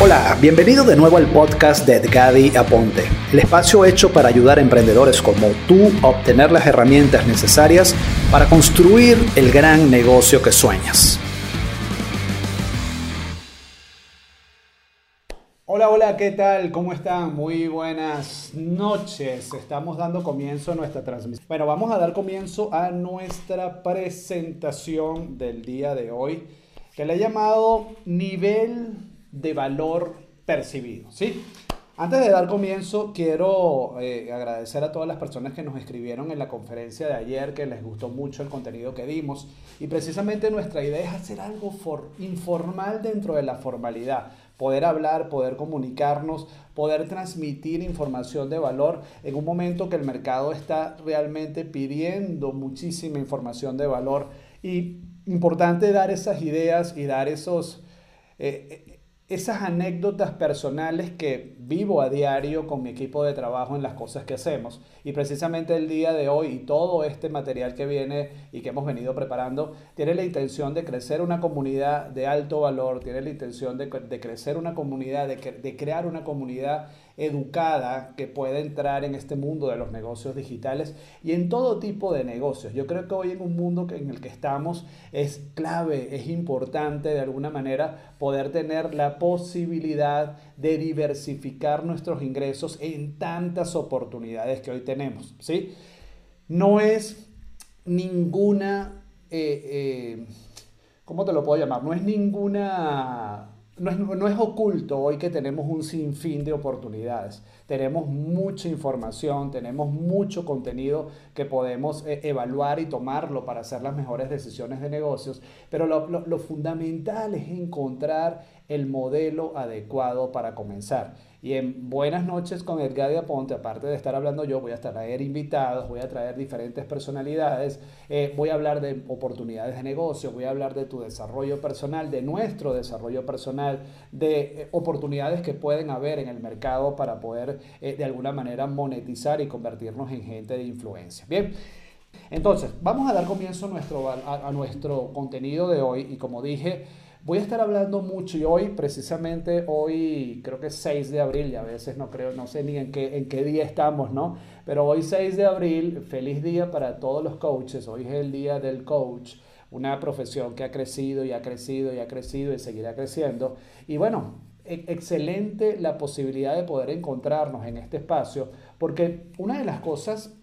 Hola, bienvenido de nuevo al podcast de Edgadi Aponte, el espacio hecho para ayudar a emprendedores como tú a obtener las herramientas necesarias para construir el gran negocio que sueñas. Hola, hola, ¿qué tal? ¿Cómo están? Muy buenas noches. Estamos dando comienzo a nuestra transmisión. Bueno, vamos a dar comienzo a nuestra presentación del día de hoy, que le he llamado nivel de valor percibido. ¿sí? Antes de dar comienzo, quiero eh, agradecer a todas las personas que nos escribieron en la conferencia de ayer, que les gustó mucho el contenido que dimos. Y precisamente nuestra idea es hacer algo informal dentro de la formalidad. Poder hablar, poder comunicarnos, poder transmitir información de valor en un momento que el mercado está realmente pidiendo muchísima información de valor. Y importante dar esas ideas y dar esos... Eh, esas anécdotas personales que vivo a diario con mi equipo de trabajo en las cosas que hacemos. Y precisamente el día de hoy y todo este material que viene y que hemos venido preparando tiene la intención de crecer una comunidad de alto valor, tiene la intención de, crecer una comunidad, de, de crear una comunidad educada que pueda entrar en este mundo de los negocios digitales y en todo tipo de negocios. Yo creo que hoy en un mundo en el que estamos es clave, es importante de alguna manera poder tener la posibilidad de diversificar nuestros ingresos en tantas oportunidades que hoy tenemos. ¿sí? No es ninguna, eh, eh, ¿cómo te lo puedo llamar? No es ninguna no es, oculto hoy que tenemos un sinfín de oportunidades. Tenemos mucha información, tenemos mucho contenido que podemos eh, evaluar y tomarlo para hacer las mejores decisiones de negocios, pero lo fundamental es encontrar el modelo adecuado para comenzar. Y en Buenas noches con Edgar de Aponte, aparte de estar hablando yo, voy a traer invitados, voy a traer diferentes personalidades, eh, voy a hablar de oportunidades de negocio, voy a hablar de tu desarrollo personal, de nuestro desarrollo personal, de eh, oportunidades que pueden haber en el mercado para poder eh, de alguna manera monetizar y convertirnos en gente de influencia. Bien. Entonces, vamos a dar comienzo nuestro, a nuestro contenido de hoy y como dije, Voy a estar hablando mucho y hoy, precisamente hoy, creo que es 6 de abril, y a veces no creo, no sé ni en qué, en qué día estamos, ¿no? Pero hoy 6 de abril, feliz día para todos los coaches, hoy es el día del coach, una profesión que ha crecido y ha crecido y ha crecido y seguirá creciendo. Y bueno, e, excelente la posibilidad de poder encontrarnos en este espacio, porque una de las cosas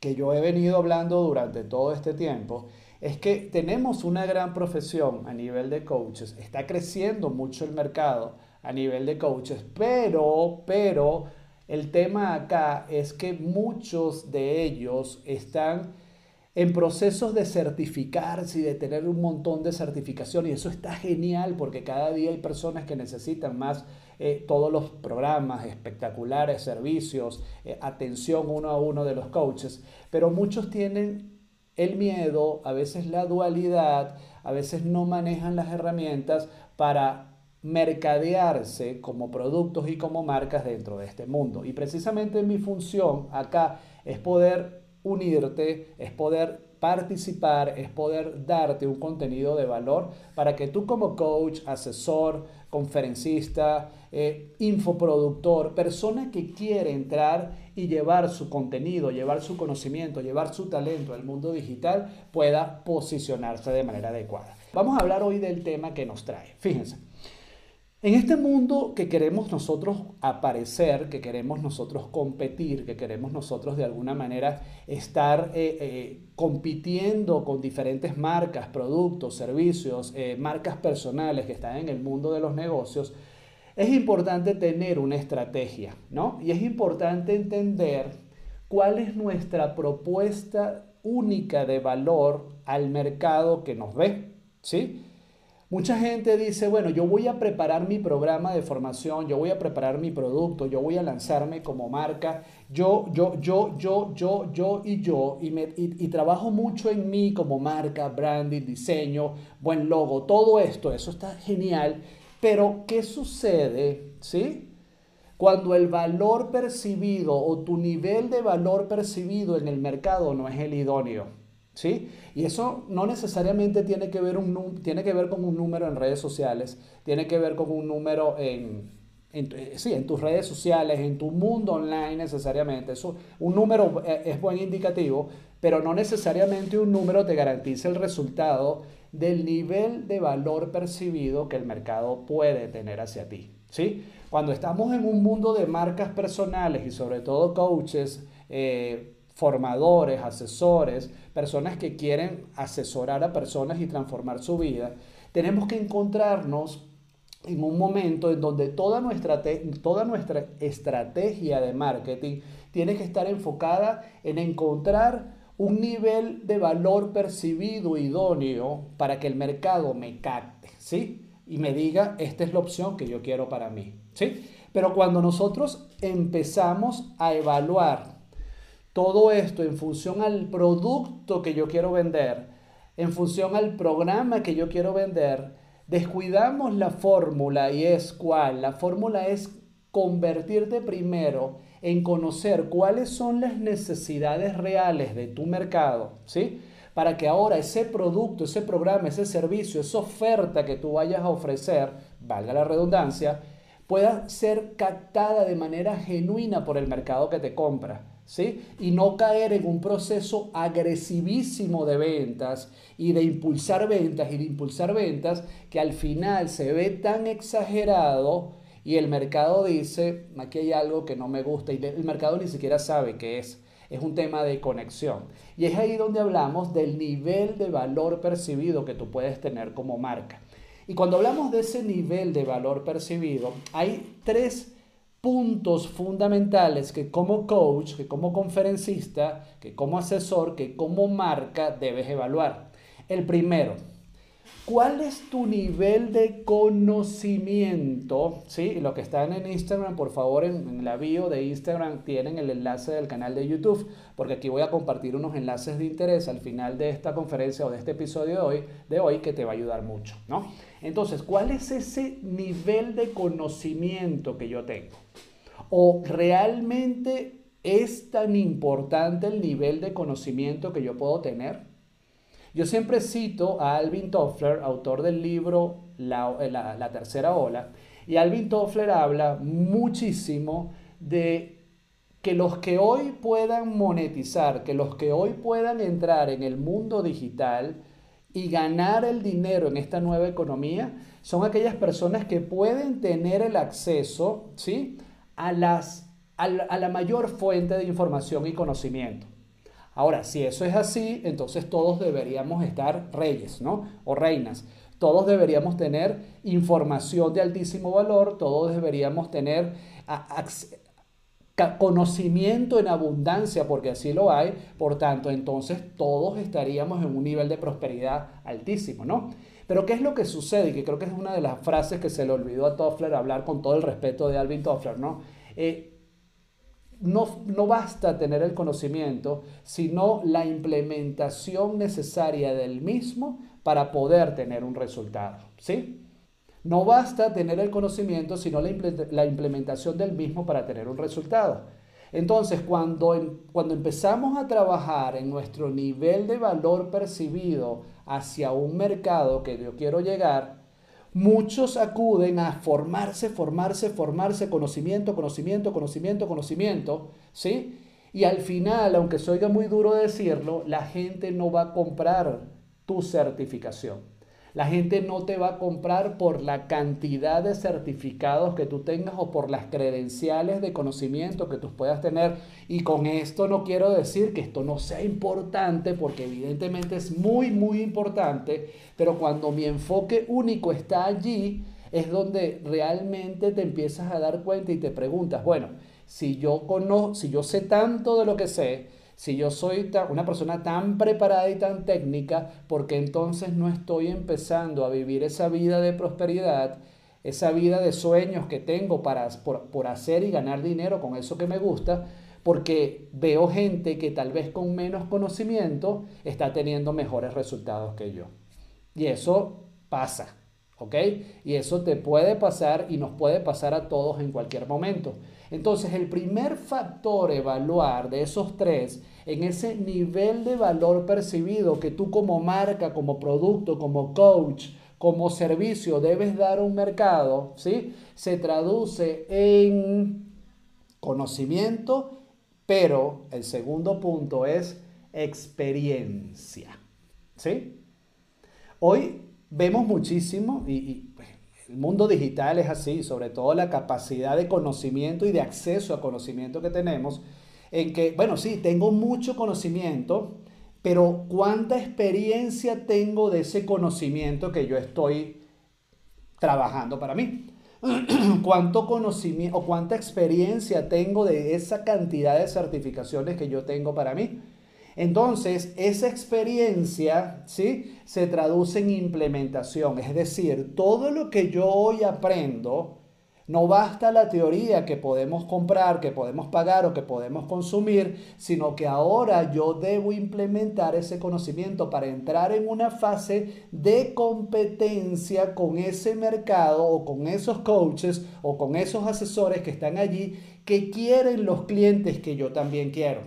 que yo he venido hablando durante todo este tiempo es que tenemos una gran profesión a nivel de coaches, está creciendo mucho el mercado a nivel de coaches, pero, pero el tema acá es que muchos de ellos están en procesos de certificarse y de tener un montón de certificación y eso está genial porque cada día hay personas que necesitan más eh, todos los programas espectaculares, servicios, eh, atención uno a uno de los coaches, pero muchos tienen el miedo, a veces la dualidad, a veces no manejan las herramientas para mercadearse como productos y como marcas dentro de este mundo. Y precisamente mi función acá es poder unirte, es poder participar, es poder darte un contenido de valor para que tú como coach, asesor, conferencista, eh, infoproductor, persona que quiere entrar y llevar su contenido, llevar su conocimiento, llevar su talento al mundo digital, pueda posicionarse de manera adecuada. Vamos a hablar hoy del tema que nos trae. Fíjense. En este mundo que queremos nosotros aparecer, que queremos nosotros competir, que queremos nosotros de alguna manera estar eh, eh, compitiendo con diferentes marcas, productos, servicios, eh, marcas personales que están en el mundo de los negocios, es importante tener una estrategia, ¿no? Y es importante entender cuál es nuestra propuesta única de valor al mercado que nos ve, ¿sí? Mucha gente dice, bueno, yo voy a preparar mi programa de formación, yo voy a preparar mi producto, yo voy a lanzarme como marca, yo, yo, yo, yo, yo, yo y yo, y, me, y, trabajo mucho en mí como marca, branding, diseño, buen logo, todo esto, eso está genial, pero ¿qué sucede, sí? Cuando el valor percibido o tu nivel de valor percibido en el mercado no es el idóneo. ¿Sí? Y eso no necesariamente tiene que, ver un, tiene que ver con un número en redes sociales, tiene que ver con un número en, en, sí, en tus redes sociales, en tu mundo online necesariamente. Eso, un número eh, es buen indicativo, pero no necesariamente un número te garantiza el resultado del nivel de valor percibido que el mercado puede tener hacia ti. ¿sí? Cuando estamos en un mundo de marcas personales y sobre todo coaches, eh, formadores, asesores, personas que quieren asesorar a personas y transformar su vida, tenemos que encontrarnos en un momento en donde toda nuestra, toda nuestra estrategia de marketing tiene que estar enfocada en encontrar un nivel de valor percibido idóneo para que el mercado me capte, ¿sí? Y me diga, esta es la opción que yo quiero para mí, ¿sí? Pero cuando nosotros empezamos a evaluar todo esto en función al producto que yo quiero vender, en función al programa que yo quiero vender, descuidamos la fórmula y es cuál. La fórmula es convertirte primero en conocer cuáles son las necesidades reales de tu mercado, ¿sí? Para que ahora ese producto, ese programa, ese servicio, esa oferta que tú vayas a ofrecer, valga la redundancia, pueda ser captada de manera genuina por el mercado que te compra. ¿Sí? Y no caer en un proceso agresivísimo de ventas y de impulsar ventas y de impulsar ventas que al final se ve tan exagerado y el mercado dice, aquí hay algo que no me gusta y el mercado ni siquiera sabe qué es. Es un tema de conexión. Y es ahí donde hablamos del nivel de valor percibido que tú puedes tener como marca. Y cuando hablamos de ese nivel de valor percibido, hay tres puntos fundamentales que como coach, que como conferencista, que como asesor, que como marca debes evaluar. El primero, ¿Cuál es tu nivel de conocimiento? ¿Sí? Los que están en Instagram, por favor, en, la bio de Instagram tienen el enlace del canal de YouTube, porque aquí voy a compartir unos enlaces de interés al final de esta conferencia o de este episodio de hoy, de hoy que te va a ayudar mucho, ¿no? Entonces, ¿cuál es ese nivel de conocimiento que yo tengo? ¿O realmente es tan importante el nivel de conocimiento que yo puedo tener? Yo siempre cito a Alvin Toffler, autor del libro la, Tercera Ola, y Alvin Toffler habla muchísimo de que los que hoy puedan monetizar, que los que hoy puedan entrar en el mundo digital y ganar el dinero en esta nueva economía, son aquellas personas que pueden tener el acceso ¿sí? a, las, a la mayor fuente de información y conocimiento. Ahora, si eso es así, entonces todos deberíamos estar reyes, ¿no? O reinas. Todos deberíamos tener información de altísimo valor, todos deberíamos tener conocimiento en abundancia, porque así lo hay, por tanto, entonces todos estaríamos en un nivel de prosperidad altísimo, ¿no? Pero ¿qué es lo que sucede? Y que creo que es una de las frases que se le olvidó a Toffler hablar con todo el respeto de Alvin Toffler, ¿no? Eh, no, basta tener el conocimiento, sino la implementación necesaria del mismo para poder tener un resultado. ¿sí? No basta tener el conocimiento, sino la, implementación del mismo para tener un resultado. Entonces, cuando, cuando empezamos a trabajar en nuestro nivel de valor percibido hacia un mercado que yo quiero llegar, muchos acuden a formarse, formarse, formarse, conocimiento, conocimiento, conocimiento, conocimiento, ¿sí? Y al final, aunque se oiga muy duro decirlo, la gente no va a comprar tu certificación. La gente no te va a comprar por la cantidad de certificados que tú tengas o por las credenciales de conocimiento que tú puedas tener. Y con esto no quiero decir que esto no sea importante, porque evidentemente es muy, muy importante, pero cuando mi enfoque único está allí, es donde realmente te empiezas a dar cuenta y te preguntas, bueno, si yo conozco, si yo sé tanto de lo que sé, si yo soy una persona tan preparada y tan técnica, porque entonces no estoy empezando a vivir esa vida de prosperidad, esa vida de sueños que tengo para, por, hacer y ganar dinero con eso que me gusta, porque veo gente que tal vez con menos conocimiento está teniendo mejores resultados que yo. Y eso pasa, ¿Ok? Y eso te puede pasar y nos puede pasar a todos en cualquier momento. Entonces, el primer factor evaluar de esos tres, en ese nivel de valor percibido que tú como marca, como producto, como coach, como servicio debes dar un mercado, ¿sí? Se traduce en conocimiento, pero el segundo punto es experiencia, ¿sí? Hoy vemos muchísimo y, pues, el mundo digital es así, sobre todo la capacidad de conocimiento y de acceso a conocimiento que tenemos, en que, bueno, sí, tengo mucho conocimiento, pero ¿cuánta experiencia tengo de ese conocimiento que yo estoy trabajando para mí? ¿Cuánto conocimiento o cuánta experiencia tengo de esa cantidad de certificaciones que yo tengo para mí? Entonces, esa experiencia, ¿sí? Se traduce en implementación, es decir, todo lo que yo hoy aprendo, no basta la teoría que podemos comprar, que podemos pagar o que podemos consumir, sino que ahora yo debo implementar ese conocimiento para entrar en una fase de competencia con ese mercado o con esos coaches o con esos asesores que están allí que quieren los clientes que yo también quiero.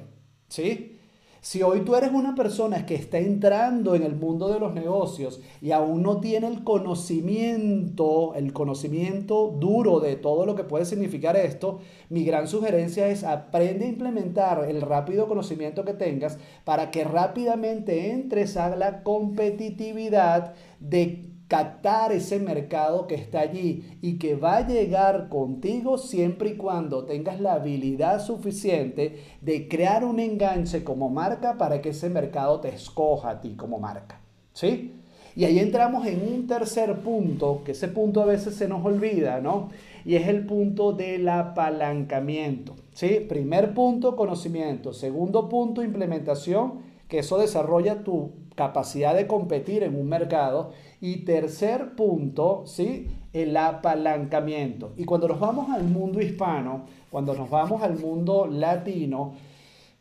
¿Sí? Si hoy tú eres una persona que está entrando en el mundo de los negocios y aún no tiene el conocimiento, el conocimiento duro de todo lo que puede significar esto, mi gran sugerencia es aprende a implementar el rápido conocimiento que tengas para que rápidamente entres a la competitividad de captar ese mercado que está allí y que va a llegar contigo siempre y cuando tengas la habilidad suficiente de crear un enganche como marca para que ese mercado te escoja a ti como marca. ¿Sí? Y ahí entramos en un tercer punto, que ese punto a veces se nos olvida, ¿no? Y es el punto del apalancamiento. ¿Sí? Primer punto, conocimiento. Segundo punto, implementación, que eso desarrolla tu capacidad de competir en un mercado. Y tercer punto, ¿sí? El apalancamiento. Y cuando nos vamos al mundo hispano, cuando nos vamos al mundo latino,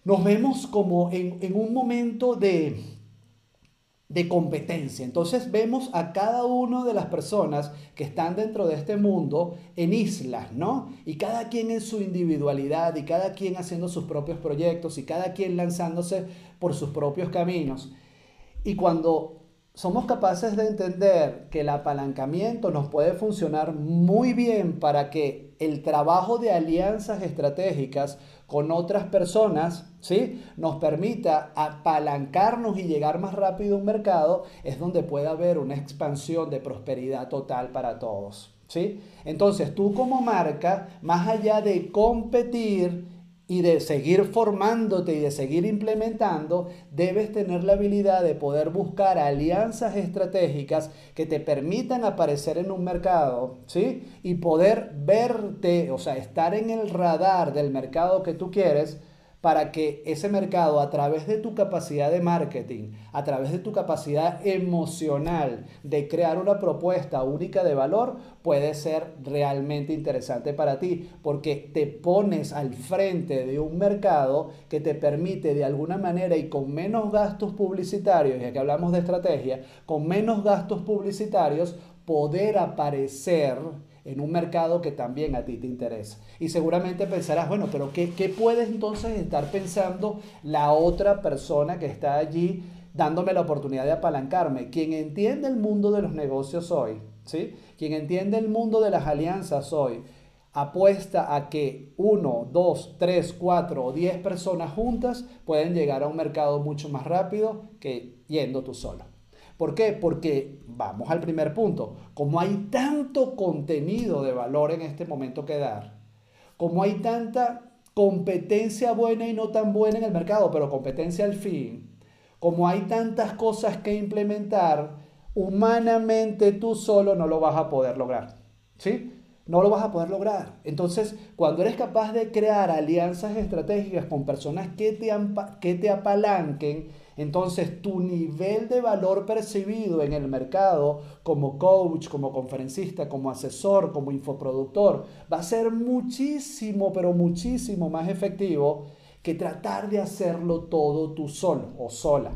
nos vemos como en, en un momento de, de competencia. Entonces vemos a cada una de las personas que están dentro de este mundo en islas, ¿no? Y cada quien en su individualidad y cada quien haciendo sus propios proyectos y cada quien lanzándose por sus propios caminos. Y cuando somos capaces de entender que el apalancamiento nos puede funcionar muy bien para que el trabajo de alianzas estratégicas con otras personas, ¿sí? Nos permita apalancarnos y llegar más rápido a un mercado, es donde puede haber una expansión de prosperidad total para todos, ¿sí? Entonces, tú como marca, más allá de competir, y de seguir formándote y de seguir implementando, debes tener la habilidad de poder buscar alianzas estratégicas que te permitan aparecer en un mercado, ¿sí? Y poder verte, o sea, estar en el radar del mercado que tú quieres para que ese mercado a través de tu capacidad de marketing, a través de tu capacidad emocional de crear una propuesta única de valor, puede ser realmente interesante para ti, porque te pones al frente de un mercado que te permite de alguna manera y con menos gastos publicitarios, ya que hablamos de estrategia, con menos gastos publicitarios, poder aparecer en un mercado que también a ti te interesa. Y seguramente pensarás, bueno, pero ¿qué, qué puedes entonces estar pensando la otra persona que está allí dándome la oportunidad de apalancarme? Quien entiende el mundo de los negocios hoy, ¿sí? Quien entiende el mundo de las alianzas hoy, apuesta a que uno, dos, tres, cuatro o diez personas juntas pueden llegar a un mercado mucho más rápido que yendo tú solo. ¿Por qué? Porque vamos al primer punto. Como hay tanto contenido de valor en este momento que dar, como hay tanta competencia buena y no tan buena en el mercado, pero competencia al fin, como hay tantas cosas que implementar, humanamente tú solo no lo vas a poder lograr. ¿Sí? No lo vas a poder lograr. Entonces, cuando eres capaz de crear alianzas estratégicas con personas que te, que te apalanquen, entonces tu nivel de valor percibido en el mercado como coach, como conferencista, como asesor, como infoproductor, va a ser muchísimo, pero muchísimo más efectivo que tratar de hacerlo todo tú solo o sola.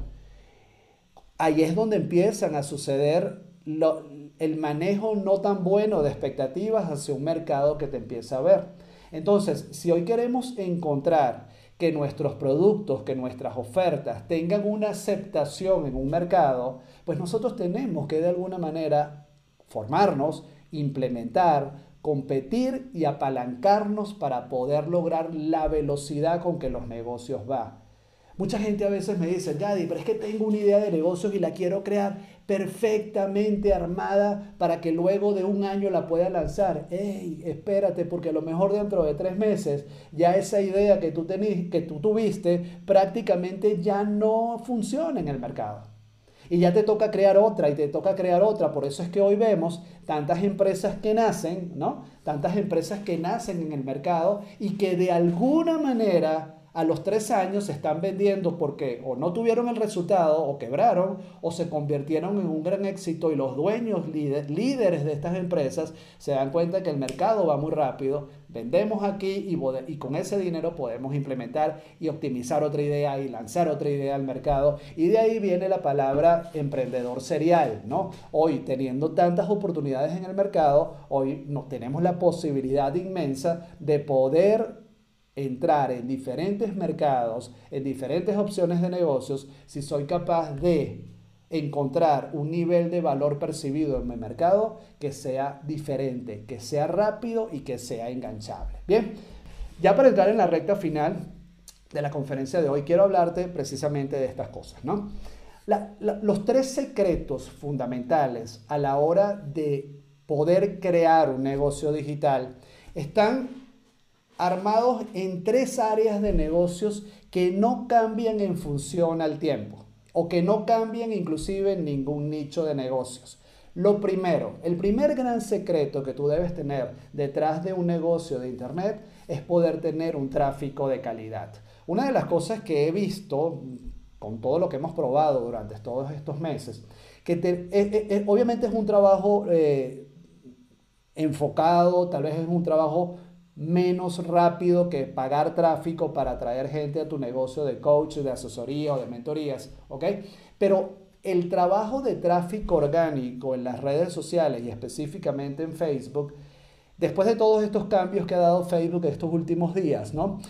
Ahí es donde empiezan a suceder el manejo no tan bueno de expectativas hacia un mercado que te empieza a ver. Entonces, si hoy queremos encontrar que nuestros productos, que nuestras ofertas tengan una aceptación en un mercado, pues nosotros tenemos que de alguna manera formarnos, implementar, competir y apalancarnos para poder lograr la velocidad con que los negocios van. Mucha gente a veces me dice, Yadi, pero es que tengo una idea de negocios y la quiero crear perfectamente armada para que luego de un año la pueda lanzar. ¡Ey, espérate! Porque a lo mejor dentro de tres meses ya esa idea que tú, que tú tuviste prácticamente ya no funciona en el mercado. Y ya te toca crear otra y te toca crear otra. Por eso es que hoy vemos tantas empresas que nacen, ¿no? Tantas empresas que nacen en el mercado y que de alguna manera a los tres años se están vendiendo porque o no tuvieron el resultado o quebraron o se convirtieron en un gran éxito y los dueños líderes de estas empresas se dan cuenta que el mercado va muy rápido, vendemos aquí y, con ese dinero podemos implementar y optimizar otra idea y lanzar otra idea al mercado y de ahí viene la palabra emprendedor serial, ¿no? Hoy teniendo tantas oportunidades en el mercado, hoy no, tenemos la posibilidad inmensa de poder entrar en diferentes mercados, en diferentes opciones de negocios, si soy capaz de encontrar un nivel de valor percibido en mi mercado que sea diferente, que sea rápido y que sea enganchable. Bien, ya para entrar en la recta final de la conferencia de hoy, quiero hablarte precisamente de estas cosas, ¿no? los tres secretos fundamentales a la hora de poder crear un negocio digital están armados en tres áreas de negocios que no cambian en función al tiempo o que no cambian inclusive en ningún nicho de negocios. Lo primero, el primer gran secreto que tú debes tener detrás de un negocio de Internet es poder tener un tráfico de calidad. Una de las cosas que he visto con todo lo que hemos probado durante todos estos meses, que eh, eh, eh, obviamente es un trabajo enfocado, tal vez es un trabajo menos rápido que pagar tráfico para atraer gente a tu negocio de coach, de asesoría o de mentorías, ¿ok? Pero el trabajo de tráfico orgánico en las redes sociales y específicamente en Facebook, después de todos estos cambios que ha dado Facebook estos últimos días, ¿no?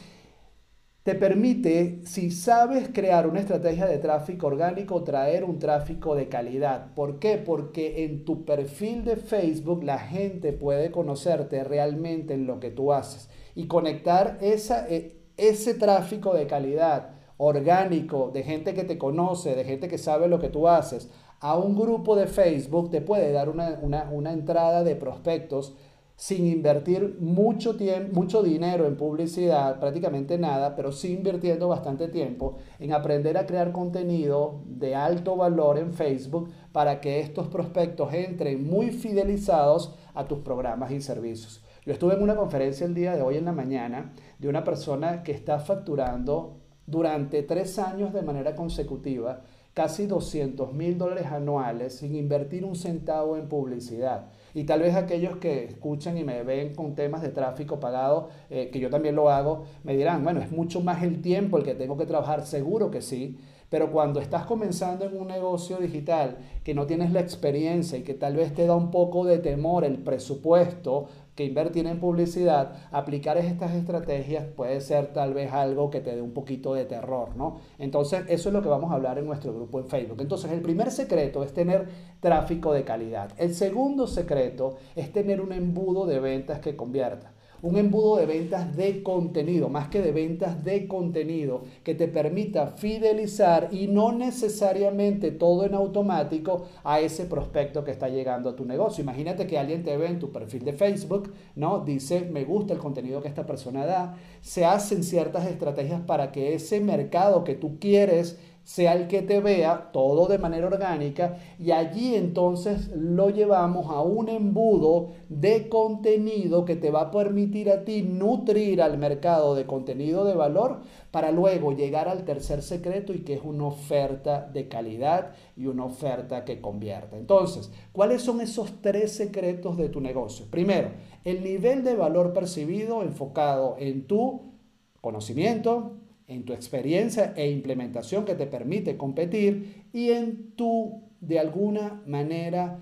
Te permite, si sabes crear una estrategia de tráfico orgánico, traer un tráfico de calidad. ¿Por qué? Porque en tu perfil de Facebook la gente puede conocerte realmente en lo que tú haces y conectar esa, e, ese tráfico de calidad orgánico, de gente que te conoce, de gente que sabe lo que tú haces, a un grupo de Facebook te puede dar una, una, una entrada de prospectos sin invertir mucho, tiempo, mucho dinero en publicidad, prácticamente nada, pero sí invirtiendo bastante tiempo en aprender a crear contenido de alto valor en Facebook para que estos prospectos entren muy fidelizados a tus programas y servicios. Yo estuve en una conferencia el día de hoy en la mañana de una persona que está facturando durante tres años de manera consecutiva casi 200 mil dólares anuales sin invertir un centavo en publicidad. Y tal vez aquellos que escuchan y me ven con temas de tráfico pagado, eh, que yo también lo hago, me dirán, bueno, es mucho más el tiempo el que tengo que trabajar, seguro que sí, pero cuando estás comenzando en un negocio digital que no tienes la experiencia y que tal vez te da un poco de temor el presupuesto que invertir en publicidad, aplicar estas estrategias puede ser tal vez algo que te dé un poquito de terror, ¿no? Entonces, eso es lo que vamos a hablar en nuestro grupo en Facebook. Entonces, el primer secreto es tener tráfico de calidad. El segundo secreto es tener un embudo de ventas que convierta un embudo de ventas de contenido, más que de ventas de contenido, que te permita fidelizar y no necesariamente todo en automático a ese prospecto que está llegando a tu negocio. Imagínate que alguien te ve en tu perfil de Facebook, ¿no? Dice, me gusta el contenido que esta persona da. Se hacen ciertas estrategias para que ese mercado que tú quieres sea el que te vea, todo de manera orgánica, y allí entonces lo llevamos a un embudo de contenido que te va a permitir a ti nutrir al mercado de contenido de valor para luego llegar al tercer secreto y que es una oferta de calidad y una oferta que convierta. Entonces, ¿cuáles son esos tres secretos de tu negocio? Primero, el nivel de valor percibido enfocado en tu conocimiento, en tu experiencia e implementación que te permite competir y en tu, de alguna manera,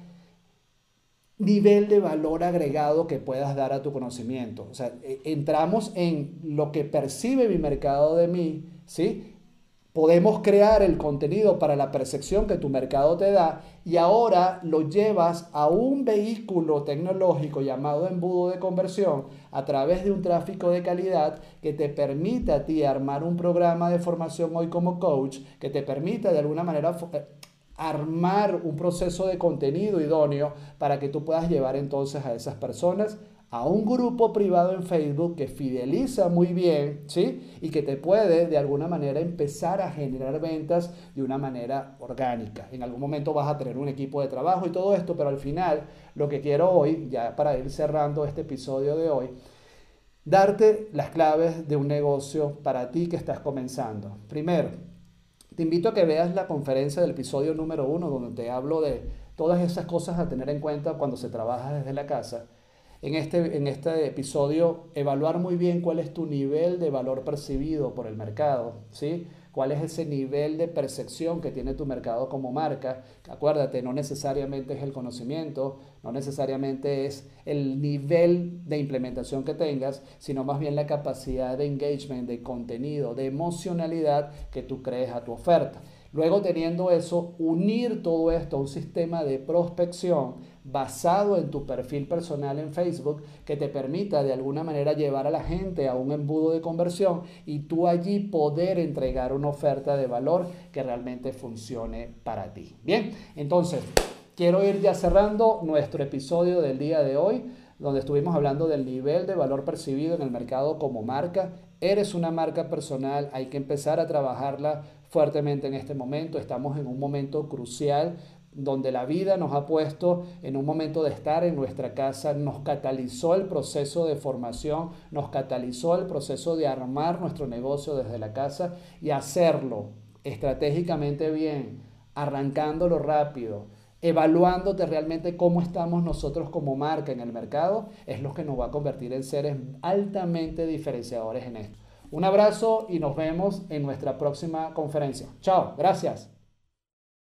nivel de valor agregado que puedas dar a tu conocimiento. O sea, e, entramos en lo que percibe mi mercado de mí, ¿sí? Podemos crear el contenido para la percepción que tu mercado te da y ahora lo llevas a un vehículo tecnológico llamado embudo de conversión a través de un tráfico de calidad que te permita a ti armar un programa de formación hoy como coach, que te permita de alguna manera eh, armar un proceso de contenido idóneo para que tú puedas llevar entonces a esas personas a un grupo privado en Facebook que fideliza muy bien, ¿sí? Y que te puede de alguna manera empezar a generar ventas de una manera orgánica. En algún momento vas a tener un equipo de trabajo y todo esto, pero al final lo que quiero hoy, ya para ir cerrando este episodio de hoy, darte las claves de un negocio para ti que estás comenzando. Primero, te invito a que veas la conferencia del episodio número uno, donde te hablo de todas esas cosas a tener en cuenta cuando se trabaja desde la casa en este, en este episodio evaluar muy bien cuál es tu nivel de valor percibido por el mercado, ¿sí? cuál es ese nivel de percepción que tiene tu mercado como marca. Acuérdate, no necesariamente es el conocimiento, no necesariamente es el nivel de implementación que tengas, sino más bien la capacidad de engagement, de contenido, de emocionalidad que tú crees a tu oferta. Luego teniendo eso, unir todo esto a un sistema de prospección basado en tu perfil personal en Facebook que te permita de alguna manera llevar a la gente a un embudo de conversión y tú allí poder entregar una oferta de valor que realmente funcione para ti. Bien, entonces quiero ir ya cerrando nuestro episodio del día de hoy donde estuvimos hablando del nivel de valor percibido en el mercado como marca. Eres una marca personal, hay que empezar a trabajarla fuertemente en este momento. Estamos en un momento crucial donde la vida nos ha puesto en un momento de estar en nuestra casa, nos catalizó el proceso de formación, nos catalizó el proceso de armar nuestro negocio desde la casa y hacerlo estratégicamente bien, arrancándolo rápido, evaluándote realmente cómo estamos nosotros como marca en el mercado, es lo que nos va a convertir en seres altamente diferenciadores en esto. Un abrazo y nos vemos en nuestra próxima conferencia. Chao, gracias.